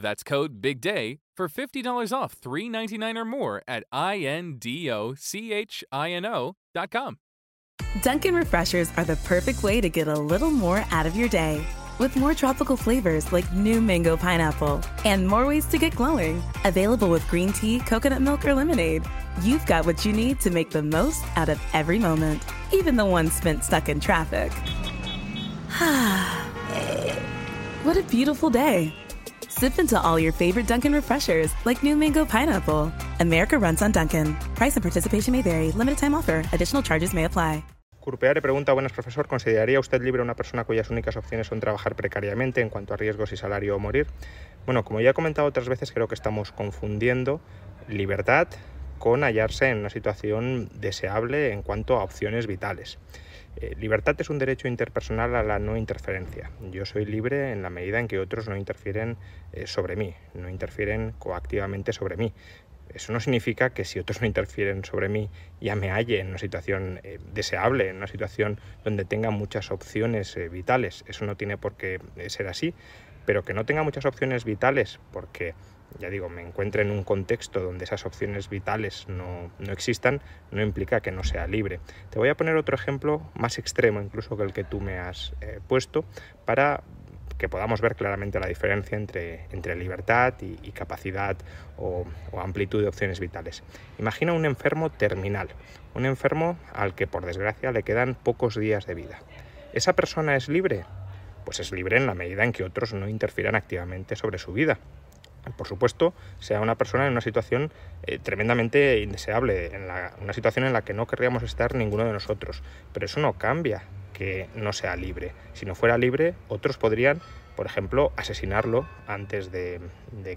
That's code BIGDAY for $50 off 399 or more at I-N-D-O-C-H-I-N-O.com. Dunkin' Refreshers are the perfect way to get a little more out of your day. With more tropical flavors like new mango pineapple and more ways to get glowing. Available with green tea, coconut milk, or lemonade. You've got what you need to make the most out of every moment, even the ones spent stuck in traffic. what a beautiful day. Sip into all your favorite Dunkin' Refreshers like new mango pineapple. America runs on Dunkin'. Price and participation may vary. Limited time offer. Additional charges may apply. Curpea le pregunta, buenas profesor, ¿consideraría usted libre a una persona cuyas únicas opciones son trabajar precariamente en cuanto a riesgos y salario o morir? Bueno, como ya he comentado otras veces, creo que estamos confundiendo libertad con hallarse en una situación deseable en cuanto a opciones vitales. Eh, libertad es un derecho interpersonal a la no interferencia. Yo soy libre en la medida en que otros no interfieren eh, sobre mí, no interfieren coactivamente sobre mí. Eso no significa que si otros no interfieren sobre mí ya me halle en una situación eh, deseable, en una situación donde tenga muchas opciones vitales. Eso no tiene por qué ser así. Pero que no tenga muchas opciones vitales porque, ya digo, me encuentre en un contexto donde esas opciones vitales no, no existan, no implica que no sea libre. Te voy a poner otro ejemplo más extremo incluso que el que tú me has eh, puesto para que podamos ver claramente la diferencia entre, entre libertad y, capacidad o, o, amplitud de opciones vitales. Imagina un enfermo terminal, un enfermo al que por desgracia le quedan pocos días de vida. ¿Esa persona es libre? Pues es libre en la medida en que otros no interfieran activamente sobre su vida. Por supuesto, sea una persona en una situación eh, tremendamente indeseable, en la, una situación en la que no querríamos estar ninguno de nosotros. Pero eso no cambia que no sea libre. Si no fuera libre, otros podrían, por ejemplo, asesinarlo antes de,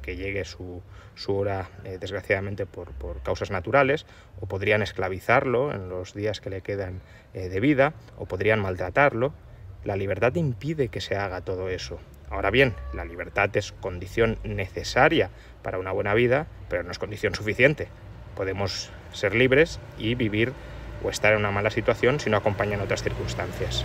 que llegue su, hora, eh, desgraciadamente por, por, causas naturales, o podrían esclavizarlo en los días que le quedan eh, de vida, o podrían maltratarlo. La libertad impide que se haga todo eso. Ahora bien, la libertad es condición necesaria para una buena vida, pero no es condición suficiente. Podemos ser libres y vivir o estar en una mala situación si no acompañan otras circunstancias.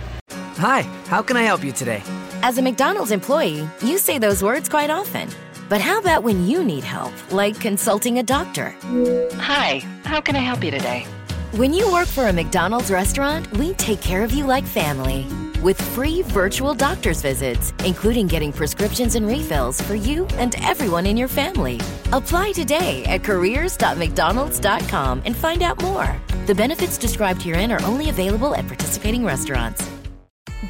Hi, how can I help you today? As a McDonald's employee, you say those words quite often. But how about when you need help, like consulting a doctor? Hi, how can I help you today? When you work for a McDonald's restaurant, we take care of you like family. With free virtual doctor's visits, including getting prescriptions and refills for you and everyone in your family. Apply today at careers.mcdonalds.com and find out more. The benefits described herein are only available at participating restaurants.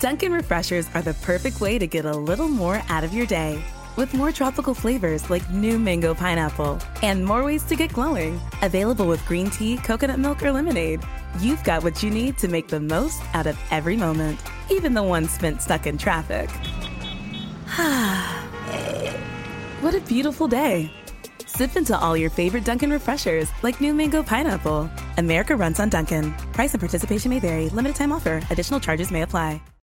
Dunkin' Refreshers are the perfect way to get a little more out of your day. With more tropical flavors like new mango pineapple and more ways to get glowing. Available with green tea, coconut milk, or lemonade. You've got what you need to make the most out of every moment, even the ones spent stuck in traffic. Eh, what a beautiful day. Sip into all your favorite Dunkin' refreshers like new mango pineapple. America runs on Dunkin'. Price and participation may vary. Limited time offer. Additional charges may apply.